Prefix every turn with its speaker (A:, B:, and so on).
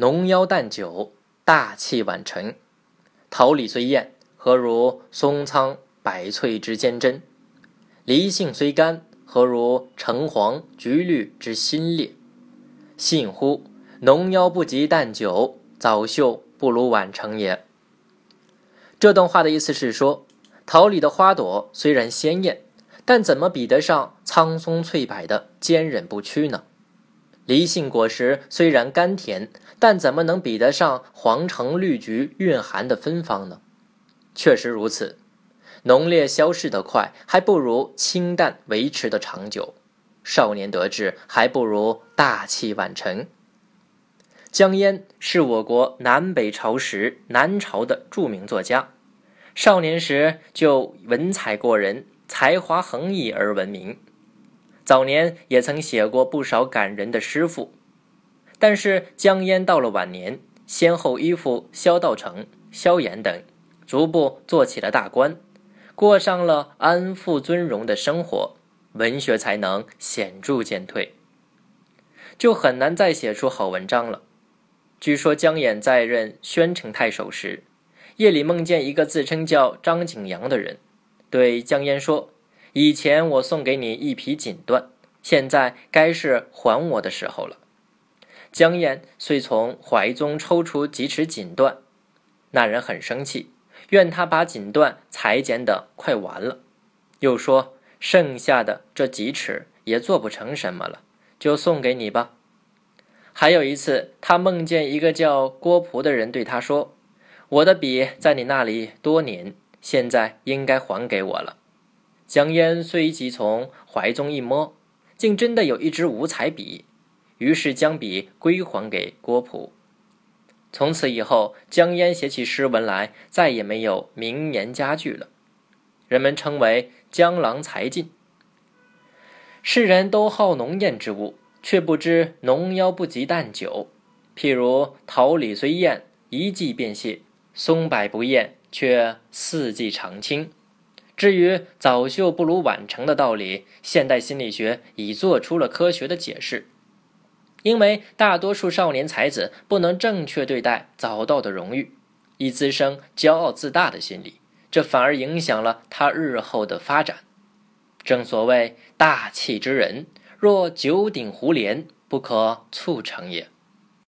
A: 农邀旦酒，大器晚成。桃李虽艳，何如松苍百翠之坚贞？梨杏虽甘，何如橙黄橘绿之新烈？信乎，农邀不及淡酒，早秀不如晚成也。这段话的意思是说，桃李的花朵虽然鲜艳，但怎么比得上苍松翠柏的坚韧不屈呢？梨杏果实虽然甘甜，但怎么能比得上黄橙绿橘蕴含的芬芳呢？确实如此，浓烈消逝的快，还不如清淡维持的长久；少年得志，还不如大器晚成。江淹是我国南北朝时南朝的著名作家，少年时就文采过人，才华横溢而闻名。早年也曾写过不少感人的诗赋，但是江淹到了晚年，先后依附萧道成、萧衍等，逐步做起了大官，过上了安富尊荣的生活，文学才能显著减退，就很难再写出好文章了。据说江衍在任宣城太守时，夜里梦见一个自称叫张景阳的人，对江淹说。以前我送给你一匹锦缎，现在该是还我的时候了。江晏遂从怀中抽出几尺锦缎，那人很生气，愿他把锦缎裁剪的快完了，又说剩下的这几尺也做不成什么了，就送给你吧。还有一次，他梦见一个叫郭璞的人对他说：“我的笔在你那里多年，现在应该还给我了。”江淹随即从怀中一摸，竟真的有一支五彩笔，于是将笔归还给郭璞。从此以后，江淹写起诗文来再也没有名言佳句了，人们称为“江郎才尽”。世人都好浓艳之物，却不知浓妖不及淡酒。譬如桃李虽艳，一季便谢；松柏不艳，却四季常青。至于早秀不如晚成的道理，现代心理学已做出了科学的解释。因为大多数少年才子不能正确对待早到的荣誉，以滋生骄傲自大的心理，这反而影响了他日后的发展。正所谓大气之人，若九鼎胡连，不可促成也。